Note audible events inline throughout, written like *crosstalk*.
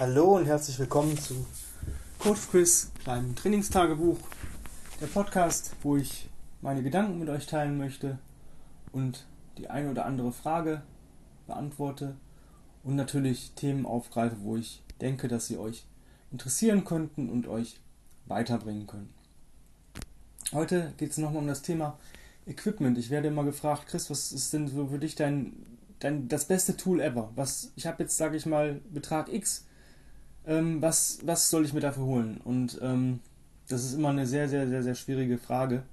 Hallo und herzlich willkommen zu Coach Quiz, kleinem Trainingstagebuch, der Podcast, wo ich meine Gedanken mit euch teilen möchte und die eine oder andere Frage beantworte und natürlich Themen aufgreife, wo ich denke, dass sie euch interessieren könnten und euch weiterbringen können. Heute geht es nochmal um das Thema Equipment. Ich werde immer gefragt, Chris, was ist denn so für dich dein, dein das beste Tool ever? Was ich habe jetzt, sage ich mal, Betrag X ähm, was, was soll ich mir dafür holen? Und ähm, das ist immer eine sehr, sehr, sehr, sehr schwierige Frage,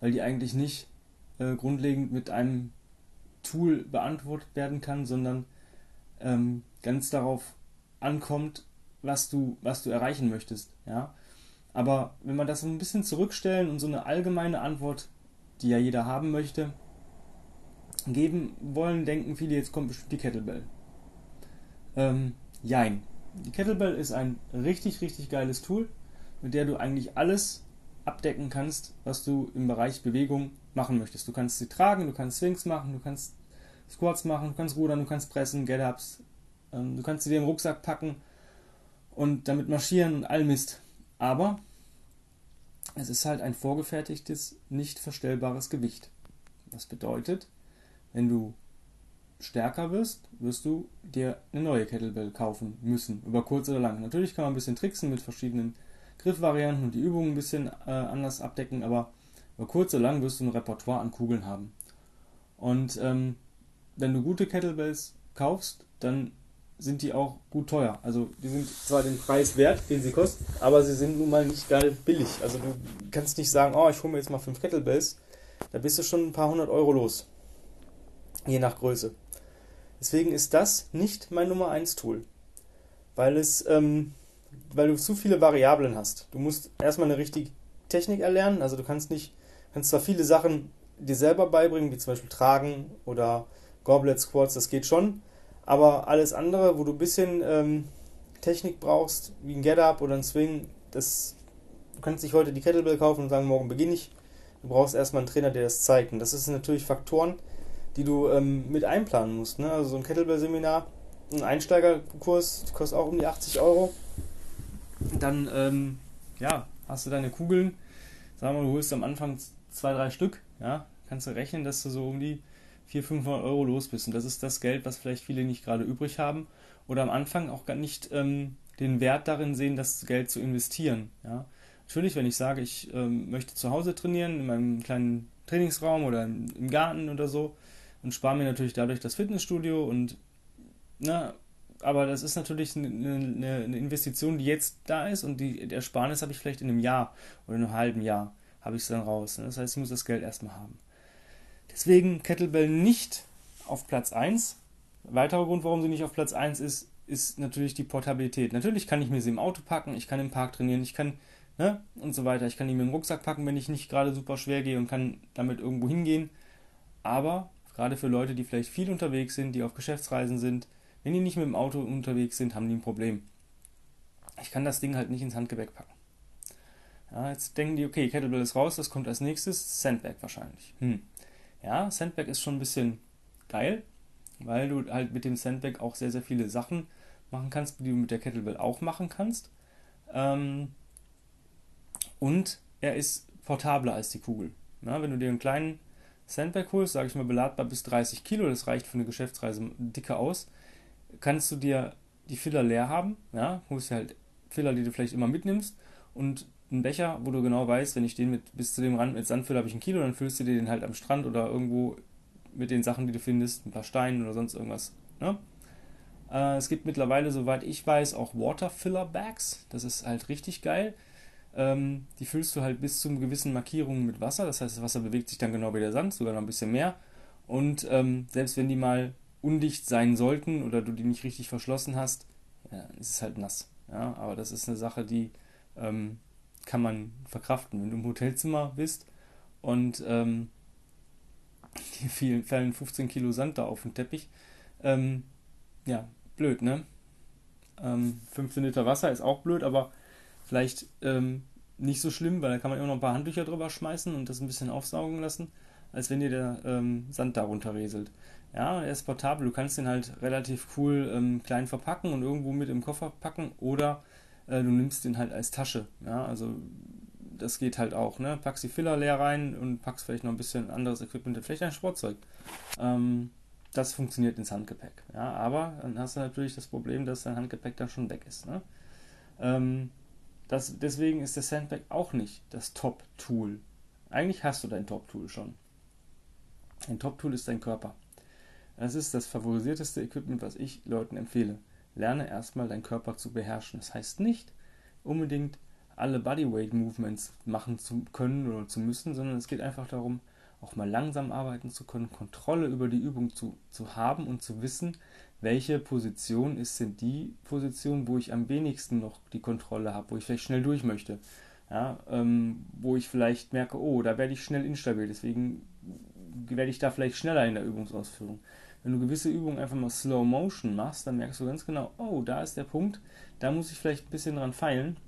weil die eigentlich nicht äh, grundlegend mit einem Tool beantwortet werden kann, sondern ähm, ganz darauf ankommt, was du, was du erreichen möchtest. Ja? Aber wenn wir das so ein bisschen zurückstellen und so eine allgemeine Antwort, die ja jeder haben möchte, geben wollen, denken viele, jetzt kommt bestimmt die Kettlebell. Ähm, jein. Die Kettlebell ist ein richtig, richtig geiles Tool, mit der du eigentlich alles abdecken kannst, was du im Bereich Bewegung machen möchtest. Du kannst sie tragen, du kannst Swings machen, du kannst Squats machen, du kannst rudern, du kannst pressen, Get-Ups, ähm, du kannst sie dir im Rucksack packen und damit marschieren und all Mist. Aber es ist halt ein vorgefertigtes, nicht verstellbares Gewicht. Das bedeutet, wenn du stärker wirst, wirst du dir eine neue Kettlebell kaufen müssen, über kurz oder lang. Natürlich kann man ein bisschen tricksen mit verschiedenen Griffvarianten und die Übungen ein bisschen äh, anders abdecken, aber über kurz oder lang wirst du ein Repertoire an Kugeln haben. Und ähm, wenn du gute Kettlebells kaufst, dann sind die auch gut teuer. Also die sind zwar den Preis wert, den sie kosten, aber sie sind nun mal nicht geil billig. Also du kannst nicht sagen, oh, ich hole mir jetzt mal fünf Kettlebells, da bist du schon ein paar hundert Euro los. Je nach Größe. Deswegen ist das nicht mein Nummer 1 Tool. Weil es, ähm, weil du zu viele Variablen hast. Du musst erstmal eine richtige Technik erlernen. Also du kannst nicht, kannst zwar viele Sachen dir selber beibringen, wie zum Beispiel Tragen oder Goblet Squats, das geht schon. Aber alles andere, wo du ein bisschen ähm, Technik brauchst, wie ein Get-Up oder ein Swing, das, du kannst dich heute die Kettlebell kaufen und sagen, morgen beginne ich. Du brauchst erstmal einen Trainer, der das zeigt. Und das sind natürlich Faktoren, die du ähm, mit einplanen musst. Ne? Also so ein Kettlebell-Seminar, ein Einsteigerkurs, kostet auch um die 80 Euro. Dann, ähm, ja, hast du deine Kugeln. Sagen wir, du holst am Anfang zwei, drei Stück. Ja, kannst du rechnen, dass du so um die 400, 500 Euro los bist. Und das ist das Geld, was vielleicht viele nicht gerade übrig haben. Oder am Anfang auch gar nicht ähm, den Wert darin sehen, das Geld zu investieren. Ja? Natürlich, wenn ich sage, ich ähm, möchte zu Hause trainieren, in meinem kleinen Trainingsraum oder im Garten oder so, und spare mir natürlich dadurch das Fitnessstudio und na, ne, aber das ist natürlich eine, eine, eine, Investition, die jetzt da ist und die, die Ersparnis habe ich vielleicht in einem Jahr oder in einem halben Jahr habe ich es dann raus. Ne? Das heißt, ich muss das Geld erstmal haben. Deswegen Kettlebell nicht auf Platz 1. Weiterer Grund, warum sie nicht auf Platz 1 ist, ist natürlich die Portabilität. Natürlich kann ich mir sie im Auto packen, ich kann im Park trainieren, ich kann, ne, und so weiter. Ich kann die mir im Rucksack packen, wenn ich nicht gerade super schwer gehe und kann damit irgendwo hingehen. Aber Gerade für Leute, die vielleicht viel unterwegs sind, die auf Geschäftsreisen sind. Wenn die nicht mit dem Auto unterwegs sind, haben die ein Problem. Ich kann das Ding halt nicht ins Handgepäck packen. Ja, jetzt denken die, okay, Kettlebell ist raus, das kommt als nächstes, Sandbag wahrscheinlich. Hm. Ja, Sandbag ist schon ein bisschen geil, weil du halt mit dem Sandbag auch sehr, sehr viele Sachen machen kannst, die du mit der Kettlebell auch machen kannst. Ähm, und er ist portabler als die Kugel. Ja, wenn du dir einen kleinen Sandbag holst, sage ich mal beladbar bis 30 Kilo, das reicht für eine Geschäftsreise dicke aus, kannst du dir die Filler leer haben, ja, holst dir halt Filler, die du vielleicht immer mitnimmst und einen Becher, wo du genau weißt, wenn ich den mit bis zu dem Rand mit Sand fülle, habe ich ein Kilo, dann füllst du dir den halt am Strand oder irgendwo mit den Sachen, die du findest, ein paar Steinen oder sonst irgendwas. Ne? Äh, es gibt mittlerweile, soweit ich weiß, auch Water Filler Bags. Das ist halt richtig geil. Ähm, die füllst du halt bis zu gewissen Markierungen mit Wasser. Das heißt, das Wasser bewegt sich dann genau wie der Sand, sogar noch ein bisschen mehr. Und ähm, selbst wenn die mal undicht sein sollten oder du die nicht richtig verschlossen hast, ja, ist es halt nass. Ja, aber das ist eine Sache, die ähm, kann man verkraften. Wenn du im Hotelzimmer bist und ähm, *laughs* die fallen 15 Kilo Sand da auf den Teppich, ähm, ja, blöd, ne? Ähm, 15 Liter Wasser ist auch blöd, aber Vielleicht ähm, nicht so schlimm, weil da kann man immer noch ein paar Handtücher drüber schmeißen und das ein bisschen aufsaugen lassen. als wenn dir der ähm, Sand darunter rieselt. Ja, er ist portabel, du kannst den halt relativ cool ähm, klein verpacken und irgendwo mit im Koffer packen oder äh, du nimmst den halt als Tasche. Ja, also das geht halt auch, ne? Packst die Filler leer rein und packst vielleicht noch ein bisschen anderes Equipment, vielleicht ein Sportzeug. Ähm, das funktioniert ins Handgepäck. Ja, aber dann hast du natürlich das Problem, dass dein Handgepäck dann schon weg ist. Ne? Ähm, das, deswegen ist der Sandbag auch nicht das Top-Tool. Eigentlich hast du dein Top-Tool schon. Ein Top-Tool ist dein Körper. Das ist das favorisierteste Equipment, was ich Leuten empfehle. Lerne erstmal deinen Körper zu beherrschen. Das heißt nicht unbedingt alle Bodyweight Movements machen zu können oder zu müssen, sondern es geht einfach darum, auch mal langsam arbeiten zu können, Kontrolle über die Übung zu, zu haben und zu wissen, welche Position ist denn die Position, wo ich am wenigsten noch die Kontrolle habe, wo ich vielleicht schnell durch möchte. Ja, ähm, wo ich vielleicht merke, oh, da werde ich schnell instabil, deswegen werde ich da vielleicht schneller in der Übungsausführung. Wenn du gewisse Übungen einfach mal Slow Motion machst, dann merkst du ganz genau, oh, da ist der Punkt, da muss ich vielleicht ein bisschen dran feilen.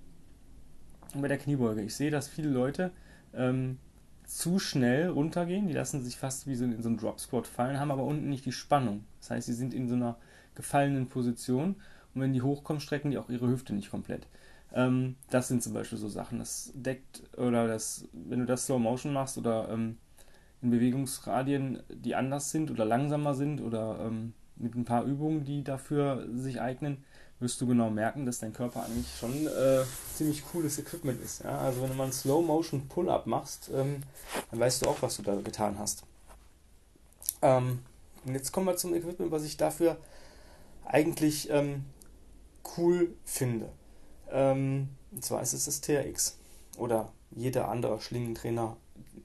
Und bei der Kniebeuge, ich sehe, dass viele Leute ähm, zu schnell runtergehen. Die lassen sich fast wie so in so einen Drop Squat fallen, haben aber unten nicht die Spannung. Das heißt, sie sind in so einer gefallenen Position und wenn die hochkommen, strecken die auch ihre Hüfte nicht komplett. Ähm, das sind zum Beispiel so Sachen. Das deckt oder das, wenn du das Slow Motion machst oder ähm, in Bewegungsradien, die anders sind oder langsamer sind oder ähm, mit ein paar Übungen, die dafür sich eignen, wirst du genau merken, dass dein Körper eigentlich schon äh, ziemlich cooles Equipment ist. Ja? Also wenn du mal einen Slow Motion Pull-Up machst, ähm, dann weißt du auch, was du da getan hast. Ähm, und jetzt kommen wir zum Equipment, was ich dafür eigentlich ähm, cool finde. Ähm, und zwar ist es das TRX oder jeder andere Schlingentrainer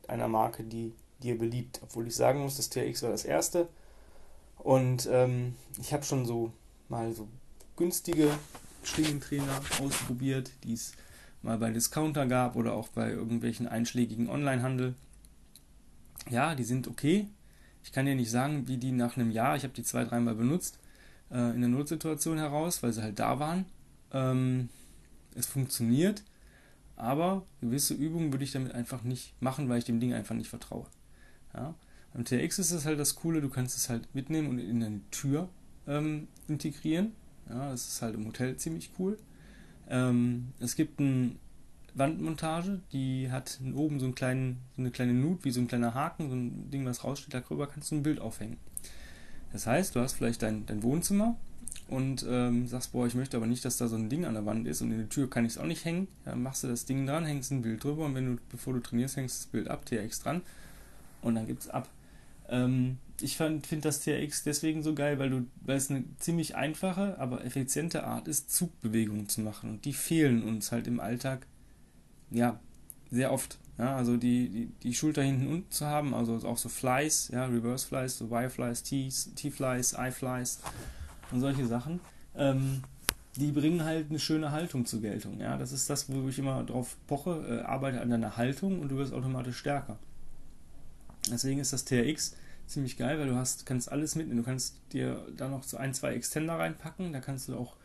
einer Marke, die dir beliebt. Obwohl ich sagen muss, das TRX war das erste. Und ähm, ich habe schon so mal so günstige Schlingentrainer ausprobiert, die es mal bei Discounter gab oder auch bei irgendwelchen einschlägigen Onlinehandel. Ja, die sind okay. Ich kann dir nicht sagen, wie die nach einem Jahr, ich habe die zwei, dreimal benutzt, äh, in der Notsituation heraus, weil sie halt da waren. Ähm, es funktioniert, aber gewisse Übungen würde ich damit einfach nicht machen, weil ich dem Ding einfach nicht vertraue. Ja? Beim TX ist es halt das Coole, du kannst es halt mitnehmen und in deine Tür ähm, integrieren. Ja, das ist halt im Hotel ziemlich cool. Ähm, es gibt eine Wandmontage, die hat oben so, einen kleinen, so eine kleine Nut, wie so ein kleiner Haken, so ein Ding, was raussteht, darüber kannst du ein Bild aufhängen. Das heißt, du hast vielleicht dein, dein Wohnzimmer und ähm, sagst, boah, ich möchte aber nicht, dass da so ein Ding an der Wand ist und in der Tür kann ich es auch nicht hängen. Dann machst du das Ding dran, hängst ein Bild drüber und wenn du, bevor du trainierst, hängst das Bild ab, TX dran und dann gibt es ab. Ähm, ich finde das TRX deswegen so geil, weil, du, weil es eine ziemlich einfache, aber effiziente Art ist, Zugbewegungen zu machen. Und die fehlen uns halt im Alltag, ja, sehr oft. Ja, also die, die, die Schulter hinten unten zu haben, also auch so Flies, ja, Reverse Flies, so Y-Flies, T-Flies, I-Flies und solche Sachen. Ähm, die bringen halt eine schöne Haltung zur Geltung. Ja, das ist das, wo ich immer drauf poche, äh, arbeite an deiner Haltung und du wirst automatisch stärker. Deswegen ist das TRX ziemlich geil, weil du hast, kannst alles mitnehmen. Du kannst dir da noch so ein, zwei Extender reinpacken. Da kannst du auch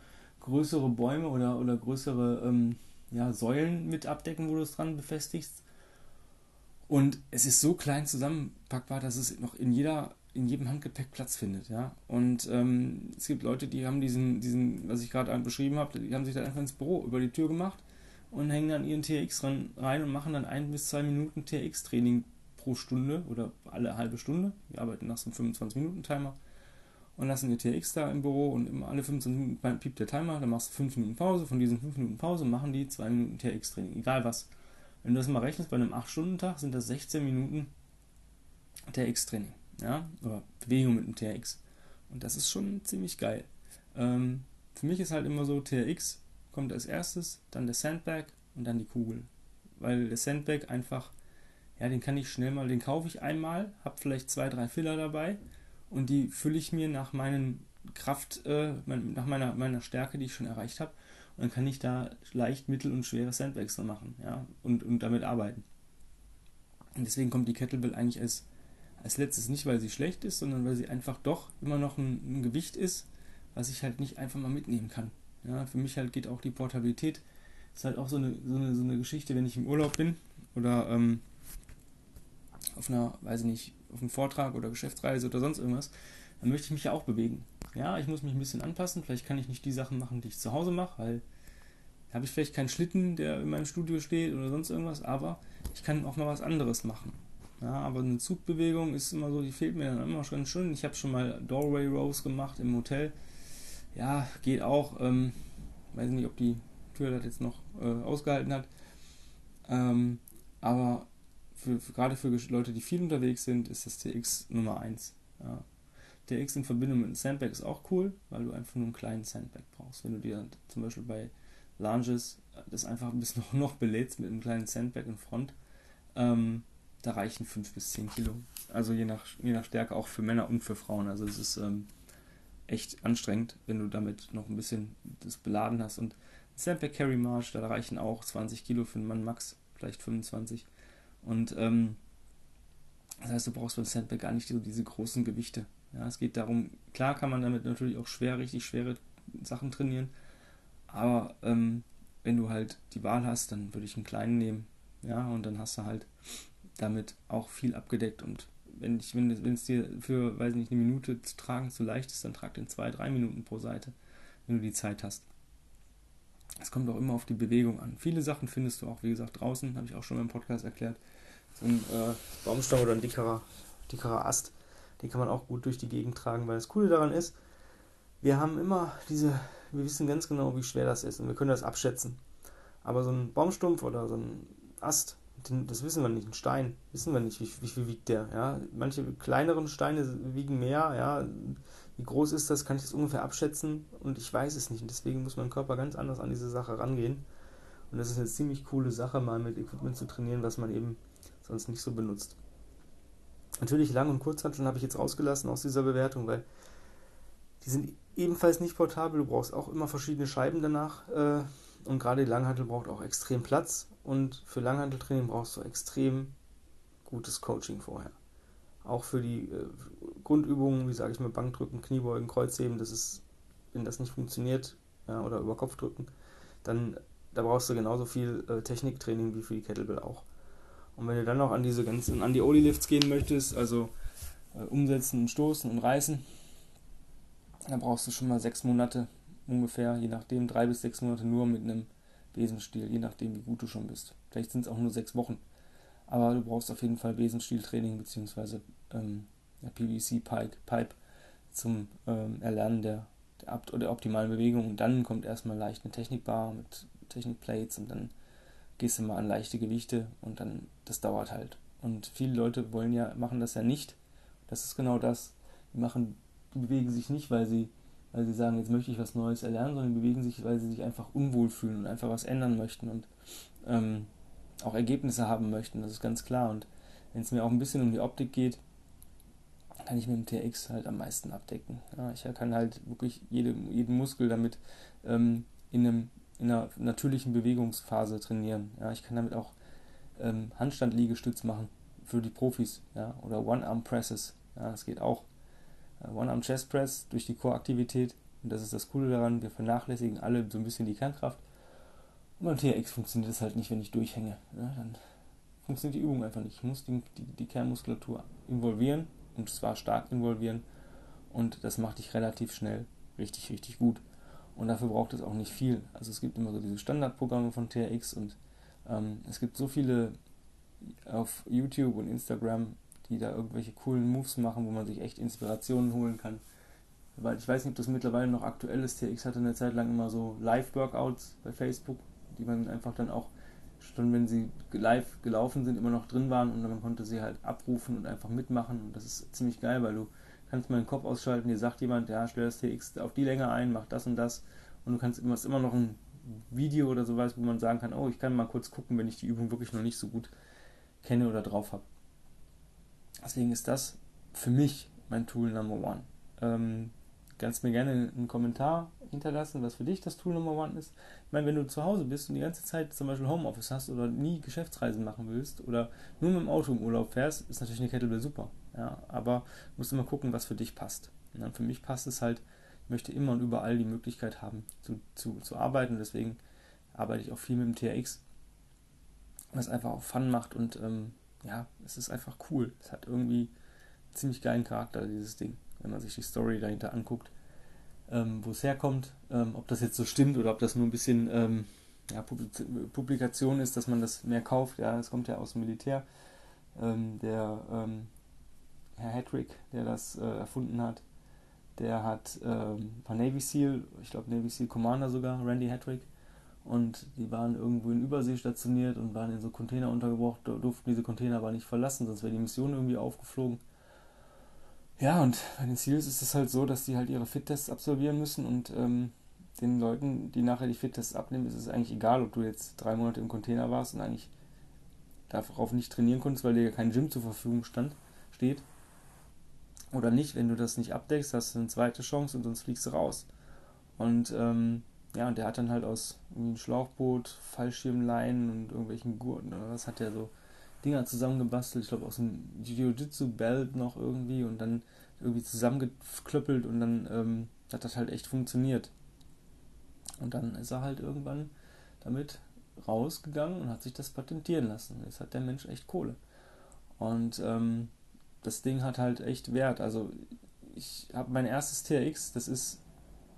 größere Bäume oder, oder größere ähm, ja, Säulen mit abdecken, wo du es dran befestigst. Und es ist so klein zusammenpackbar, dass es noch in jeder in jedem Handgepäck Platz findet, ja. Und ähm, es gibt Leute, die haben diesen, diesen, was ich gerade beschrieben habe, die haben sich dann einfach ins Büro über die Tür gemacht und hängen dann ihren TX rein und machen dann ein bis zwei Minuten TX-Training pro Stunde oder alle halbe Stunde. Wir arbeiten nach so einem 25-Minuten-Timer und lassen ihr TX da im Büro und immer alle 15 Minuten piept der Timer, dann machst du 5 Minuten Pause. Von diesen 5 Minuten Pause machen die 2 Minuten TX-Training, egal was. Wenn du das mal rechnest, bei einem 8-Stunden-Tag sind das 16 Minuten TX-Training, ja, oder Bewegung mit dem TX. Und das ist schon ziemlich geil. Ähm, für mich ist halt immer so, TRX kommt als erstes, dann der Sandbag und dann die Kugel. Weil der Sandbag einfach ja, den kann ich schnell mal, den kaufe ich einmal, habe vielleicht zwei, drei Filler dabei und die fülle ich mir nach meinen Kraft, äh, nach meiner, meiner Stärke, die ich schon erreicht habe. Und dann kann ich da leicht mittel- und schwere drin machen, ja, und, und damit arbeiten. Und deswegen kommt die Kettlebell eigentlich als, als letztes nicht, weil sie schlecht ist, sondern weil sie einfach doch immer noch ein, ein Gewicht ist, was ich halt nicht einfach mal mitnehmen kann. Ja, für mich halt geht auch die Portabilität. Ist halt auch so eine, so eine, so eine Geschichte, wenn ich im Urlaub bin oder ähm, auf einer, weiß ich nicht, auf einem Vortrag oder Geschäftsreise oder sonst irgendwas, dann möchte ich mich ja auch bewegen. Ja, ich muss mich ein bisschen anpassen. Vielleicht kann ich nicht die Sachen machen, die ich zu Hause mache, weil da habe ich vielleicht keinen Schlitten, der in meinem Studio steht oder sonst irgendwas, aber ich kann auch mal was anderes machen. Ja, aber eine Zugbewegung ist immer so, die fehlt mir dann immer schon schön. Ich habe schon mal Doorway Rows gemacht im Hotel. Ja, geht auch. Ähm, weiß nicht, ob die Tür das jetzt noch äh, ausgehalten hat. Ähm, aber für, für, gerade für Leute, die viel unterwegs sind, ist das TX Nummer 1. Ja. TX in Verbindung mit einem Sandbag ist auch cool, weil du einfach nur einen kleinen Sandbag brauchst. Wenn du dir zum Beispiel bei Lunges das einfach ein bisschen *laughs* noch belädst mit einem kleinen Sandbag in Front, ähm, da reichen 5 bis 10 Kilo. Also je nach, je nach Stärke auch für Männer und für Frauen. Also es ist ähm, echt anstrengend, wenn du damit noch ein bisschen das beladen hast. Und Sandbag Carry March, da reichen auch 20 Kilo für einen Mann max, vielleicht 25. Und ähm, das heißt, du brauchst beim Sandbag gar nicht so diese großen Gewichte. Ja, es geht darum, klar kann man damit natürlich auch schwer, richtig schwere Sachen trainieren, aber ähm, wenn du halt die Wahl hast, dann würde ich einen kleinen nehmen. Ja, und dann hast du halt damit auch viel abgedeckt. Und wenn, ich, wenn es dir für, weiß nicht, eine Minute zu tragen zu leicht ist, dann trag den zwei, drei Minuten pro Seite, wenn du die Zeit hast. Es kommt auch immer auf die Bewegung an. Viele Sachen findest du auch, wie gesagt, draußen, habe ich auch schon im Podcast erklärt. So ein äh, Baumstamm oder ein dickerer, dickerer Ast, den kann man auch gut durch die Gegend tragen, weil das Coole daran ist, wir haben immer diese wir wissen ganz genau, wie schwer das ist und wir können das abschätzen. Aber so ein Baumstumpf oder so ein Ast, das wissen wir nicht. Ein Stein, wissen wir nicht, wie, wie viel wiegt der. Ja? Manche kleineren Steine wiegen mehr. Ja? Wie groß ist das, kann ich das ungefähr abschätzen und ich weiß es nicht. Und deswegen muss mein Körper ganz anders an diese Sache rangehen. Und das ist eine ziemlich coole Sache, mal mit Equipment zu trainieren, was man eben sonst nicht so benutzt. Natürlich Lang- und Kurzhanteln habe ich jetzt rausgelassen aus dieser Bewertung, weil die sind ebenfalls nicht portabel. Du brauchst auch immer verschiedene Scheiben danach. Äh, und gerade die Langhantel braucht auch extrem Platz. Und für Langhanteltraining brauchst du extrem gutes Coaching vorher. Auch für die äh, Grundübungen, wie sage ich mal, Bankdrücken, Kniebeugen, Kreuzheben, das ist, wenn das nicht funktioniert, ja, oder über Kopfdrücken, dann da brauchst du genauso viel äh, Techniktraining wie für die Kettlebell auch. Und wenn du dann noch an diese ganzen, an die Oli-Lifts gehen möchtest, also äh, umsetzen und stoßen und reißen, dann brauchst du schon mal sechs Monate ungefähr, je nachdem, drei bis sechs Monate nur mit einem Besenstiel, je nachdem, wie gut du schon bist. Vielleicht sind es auch nur sechs Wochen. Aber du brauchst auf jeden Fall Besenstieltraining bzw. Ähm, der PVC-Pipe Pipe zum ähm, Erlernen der, der, der optimalen Bewegung. Und dann kommt erstmal leicht eine Technikbar mit Technikplates und dann gehst du mal an leichte Gewichte und dann, das dauert halt. Und viele Leute wollen ja, machen das ja nicht. Das ist genau das. Die machen die bewegen sich nicht, weil sie, weil sie sagen, jetzt möchte ich was Neues erlernen, sondern bewegen sich, weil sie sich einfach unwohl fühlen und einfach was ändern möchten und ähm, auch Ergebnisse haben möchten. Das ist ganz klar. Und wenn es mir auch ein bisschen um die Optik geht, kann ich mit dem TX halt am meisten abdecken. Ja, ich kann halt wirklich jede, jeden Muskel damit ähm, in, einem, in einer natürlichen Bewegungsphase trainieren. Ja, ich kann damit auch ähm, Handstand-Liegestütz machen für die Profis ja, oder One-Arm-Presses. Ja, das geht auch. One-Arm Chest Press durch die Core-Aktivität. Und das ist das Coole daran, wir vernachlässigen alle so ein bisschen die Kernkraft. Und beim TRX funktioniert es halt nicht, wenn ich durchhänge. Ja, dann funktioniert die Übung einfach nicht. Ich muss die, die, die Kernmuskulatur involvieren und zwar stark involvieren. Und das macht dich relativ schnell richtig, richtig gut. Und dafür braucht es auch nicht viel. Also es gibt immer so diese Standardprogramme von TRX und ähm, es gibt so viele auf YouTube und Instagram die da irgendwelche coolen Moves machen, wo man sich echt Inspirationen holen kann. Weil ich weiß nicht, ob das mittlerweile noch aktuell ist. TX hatte eine Zeit lang immer so Live-Workouts bei Facebook, die man einfach dann auch schon, wenn sie live gelaufen sind, immer noch drin waren und man konnte sie halt abrufen und einfach mitmachen. Und das ist ziemlich geil, weil du kannst mal den Kopf ausschalten, dir sagt jemand, ja, stell das TX auf die Länge ein, mach das und das. Und du kannst immer, immer noch ein Video oder sowas, wo man sagen kann, oh, ich kann mal kurz gucken, wenn ich die Übung wirklich noch nicht so gut kenne oder drauf habe. Deswegen ist das für mich mein Tool Number One. Ähm, kannst mir gerne einen Kommentar hinterlassen, was für dich das Tool Number One ist. Ich meine, wenn du zu Hause bist und die ganze Zeit zum Beispiel Homeoffice hast oder nie Geschäftsreisen machen willst oder nur mit dem Auto im Urlaub fährst, ist natürlich eine Kettlebell super. Ja, aber musst immer gucken, was für dich passt. Und für mich passt es halt, ich möchte immer und überall die Möglichkeit haben zu, zu, zu arbeiten. Deswegen arbeite ich auch viel mit dem TRX, was einfach auch Fun macht und ähm, ja, es ist einfach cool. Es hat irgendwie einen ziemlich geilen Charakter, dieses Ding, wenn man sich die Story dahinter anguckt, ähm, wo es herkommt, ähm, ob das jetzt so stimmt oder ob das nur ein bisschen ähm, ja, Publikation ist, dass man das mehr kauft. Ja, es kommt ja aus dem Militär. Ähm, der ähm, Herr Hedrick, der das äh, erfunden hat, der hat ähm, ein paar Navy SEAL, ich glaube Navy SEAL Commander sogar, Randy Hedrick, und die waren irgendwo in Übersee stationiert und waren in so Container untergebracht, durften diese Container aber nicht verlassen, sonst wäre die Mission irgendwie aufgeflogen. Ja, und bei den SEALs ist es halt so, dass die halt ihre Fit-Tests absolvieren müssen und ähm, den Leuten, die nachher die Fit-Tests abnehmen, ist es eigentlich egal, ob du jetzt drei Monate im Container warst und eigentlich darauf nicht trainieren konntest, weil dir ja kein Gym zur Verfügung stand, steht. Oder nicht, wenn du das nicht abdeckst, hast du eine zweite Chance und sonst fliegst du raus. Und ähm, ja, und der hat dann halt aus einem Schlauchboot, Fallschirmleinen und irgendwelchen Gurten oder was hat der so Dinger zusammengebastelt. Ich glaube aus einem Jiu-Jitsu-Belt noch irgendwie und dann irgendwie zusammengeklöppelt und dann ähm, hat das halt echt funktioniert. Und dann ist er halt irgendwann damit rausgegangen und hat sich das patentieren lassen. Jetzt hat der Mensch echt Kohle. Und ähm, das Ding hat halt echt Wert. Also ich habe mein erstes TRX, das ist,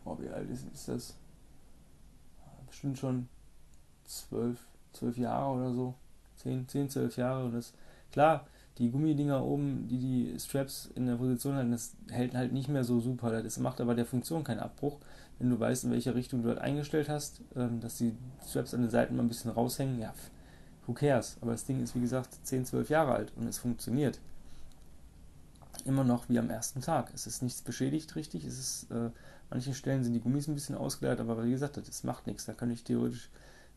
oh, wie alt ist, ist das? Bestimmt schon zwölf, zwölf Jahre oder so. Zehn, zehn, zwölf Jahre. Und das, klar, die Gummidinger oben, die die Straps in der Position halten, das hält halt nicht mehr so super. Das macht aber der Funktion keinen Abbruch, wenn du weißt, in welche Richtung du halt eingestellt hast, ähm, dass die Straps an den Seiten mal ein bisschen raushängen. Ja, who cares? Aber das Ding ist, wie gesagt, 10, 12 Jahre alt und es funktioniert. Immer noch wie am ersten Tag. Es ist nichts beschädigt richtig. Es ist, äh, manchen Stellen sind die Gummis ein bisschen ausgeleert, aber wie gesagt, das macht nichts. Da kann ich theoretisch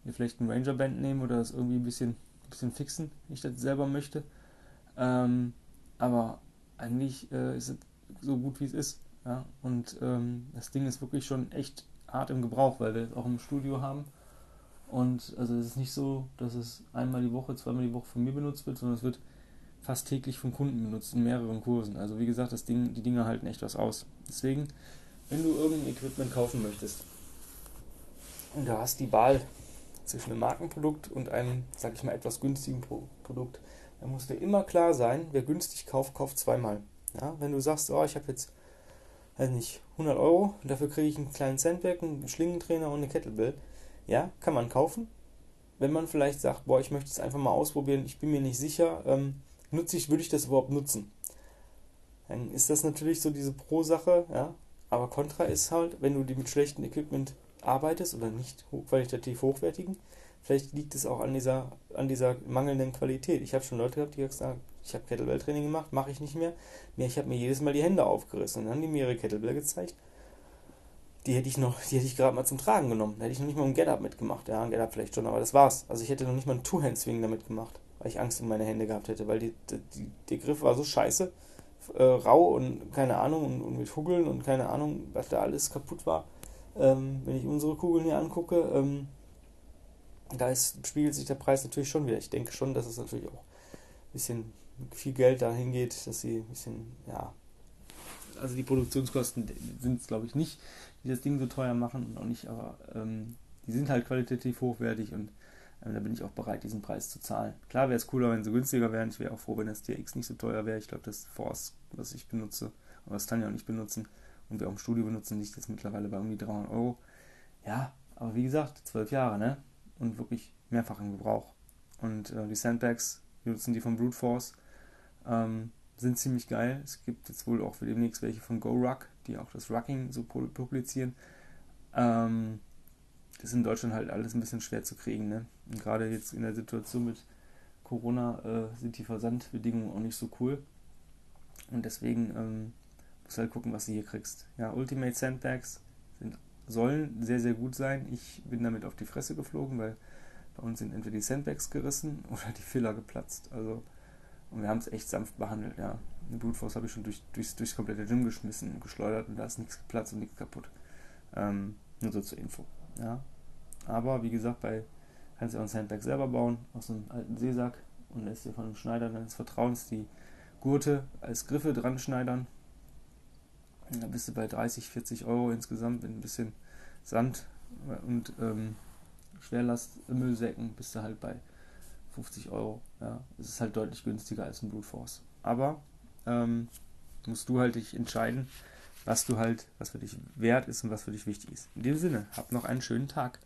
mir vielleicht ein Ranger Band nehmen oder das irgendwie ein bisschen, ein bisschen fixen, wenn ich das selber möchte. Ähm, aber eigentlich äh, ist es so gut wie es ist. Ja? Und ähm, das Ding ist wirklich schon echt hart im Gebrauch, weil wir es auch im Studio haben. Und also es ist nicht so, dass es einmal die Woche, zweimal die Woche von mir benutzt wird, sondern es wird fast täglich von Kunden benutzt in mehreren Kursen. Also wie gesagt, das Ding, die Dinge halten echt was aus. Deswegen, wenn du irgendein Equipment kaufen möchtest und du hast die Wahl zwischen einem Markenprodukt und einem, sag ich mal, etwas günstigen Produkt, da muss dir immer klar sein, wer günstig kauft, kauft zweimal. Ja, wenn du sagst, oh, ich habe jetzt, weiß nicht, 100 Euro und dafür kriege ich einen kleinen Sandbag, einen Schlingentrainer und eine Kettlebell, ja, kann man kaufen. Wenn man vielleicht sagt, boah, ich möchte es einfach mal ausprobieren, ich bin mir nicht sicher, ähm, nutze ich, würde ich das überhaupt nutzen? Dann ist das natürlich so diese Pro-Sache, ja. Aber Contra ist halt, wenn du die mit schlechtem Equipment arbeitest oder nicht qualitativ hochwertigen, Vielleicht liegt es auch an dieser, an dieser mangelnden Qualität. Ich habe schon Leute gehabt, die gesagt ich habe Kettlebell-Training gemacht, mache ich nicht mehr. mehr ich habe mir jedes Mal die Hände aufgerissen. Dann haben die mir ihre Kettlebell gezeigt. Die hätte ich noch, die hätte ich gerade mal zum Tragen genommen. Da hätte ich noch nicht mal ein Get-Up mitgemacht. Ja, ein Get-Up vielleicht schon, aber das war's. Also ich hätte noch nicht mal einen Two-Hand-Swing damit gemacht, weil ich Angst um meine Hände gehabt hätte, weil die, die, der Griff war so scheiße, äh, rau und keine Ahnung und, und, mit Hugeln und keine Ahnung, was da alles kaputt war. Ähm, wenn ich unsere Kugeln hier angucke, ähm, da ist, spiegelt sich der Preis natürlich schon wieder. Ich denke schon, dass es natürlich auch ein bisschen viel Geld dahin geht, dass sie ein bisschen, ja. Also die Produktionskosten sind es, glaube ich, nicht, die das Ding so teuer machen und auch nicht, aber ähm, die sind halt qualitativ hochwertig und da bin ich auch bereit, diesen Preis zu zahlen. Klar wäre es cooler, wenn sie günstiger wären. Ich wäre auch froh, wenn das TX nicht so teuer wäre. Ich glaube, das Force, was ich benutze, aber das Tanja auch nicht benutzen und wir auch im Studio benutzen, liegt jetzt mittlerweile bei irgendwie 300 Euro. Ja, aber wie gesagt, zwölf Jahre, ne? und wirklich mehrfach im Gebrauch. Und äh, die Sandbags, wir nutzen die von Brute Force, ähm, sind ziemlich geil. Es gibt jetzt wohl auch für demnächst welche von GoRuck, die auch das Rucking so publizieren. Ähm, das ist in Deutschland halt alles ein bisschen schwer zu kriegen. Ne? Und gerade jetzt in der Situation mit Corona äh, sind die Versandbedingungen auch nicht so cool. Und deswegen ähm, musst du halt gucken, was du hier kriegst. Ja, Ultimate Sandbags sind sollen sehr, sehr gut sein. Ich bin damit auf die Fresse geflogen, weil bei uns sind entweder die Sandbags gerissen *laughs* oder die Filler geplatzt. Also, und wir haben es echt sanft behandelt, ja. Eine Brute Force habe ich schon durch, durchs, durchs komplette Gym geschmissen geschleudert und da ist nichts geplatzt und nichts kaputt. Ähm, nur so zur Info, ja. Aber wie gesagt, bei kannst du auch ein Sandbag selber bauen, aus einem alten Seesack und lässt dir von einem Schneider deines Vertrauens die Gurte als Griffe dran schneidern da bist du bei 30, 40 Euro insgesamt mit ein bisschen Sand und ähm, Schwerlastmüllsäcken bist du halt bei 50 Euro. Ja, es ist halt deutlich günstiger als ein Brute Force. Aber ähm, musst du halt dich entscheiden, was du halt, was für dich wert ist und was für dich wichtig ist. In dem Sinne, hab noch einen schönen Tag.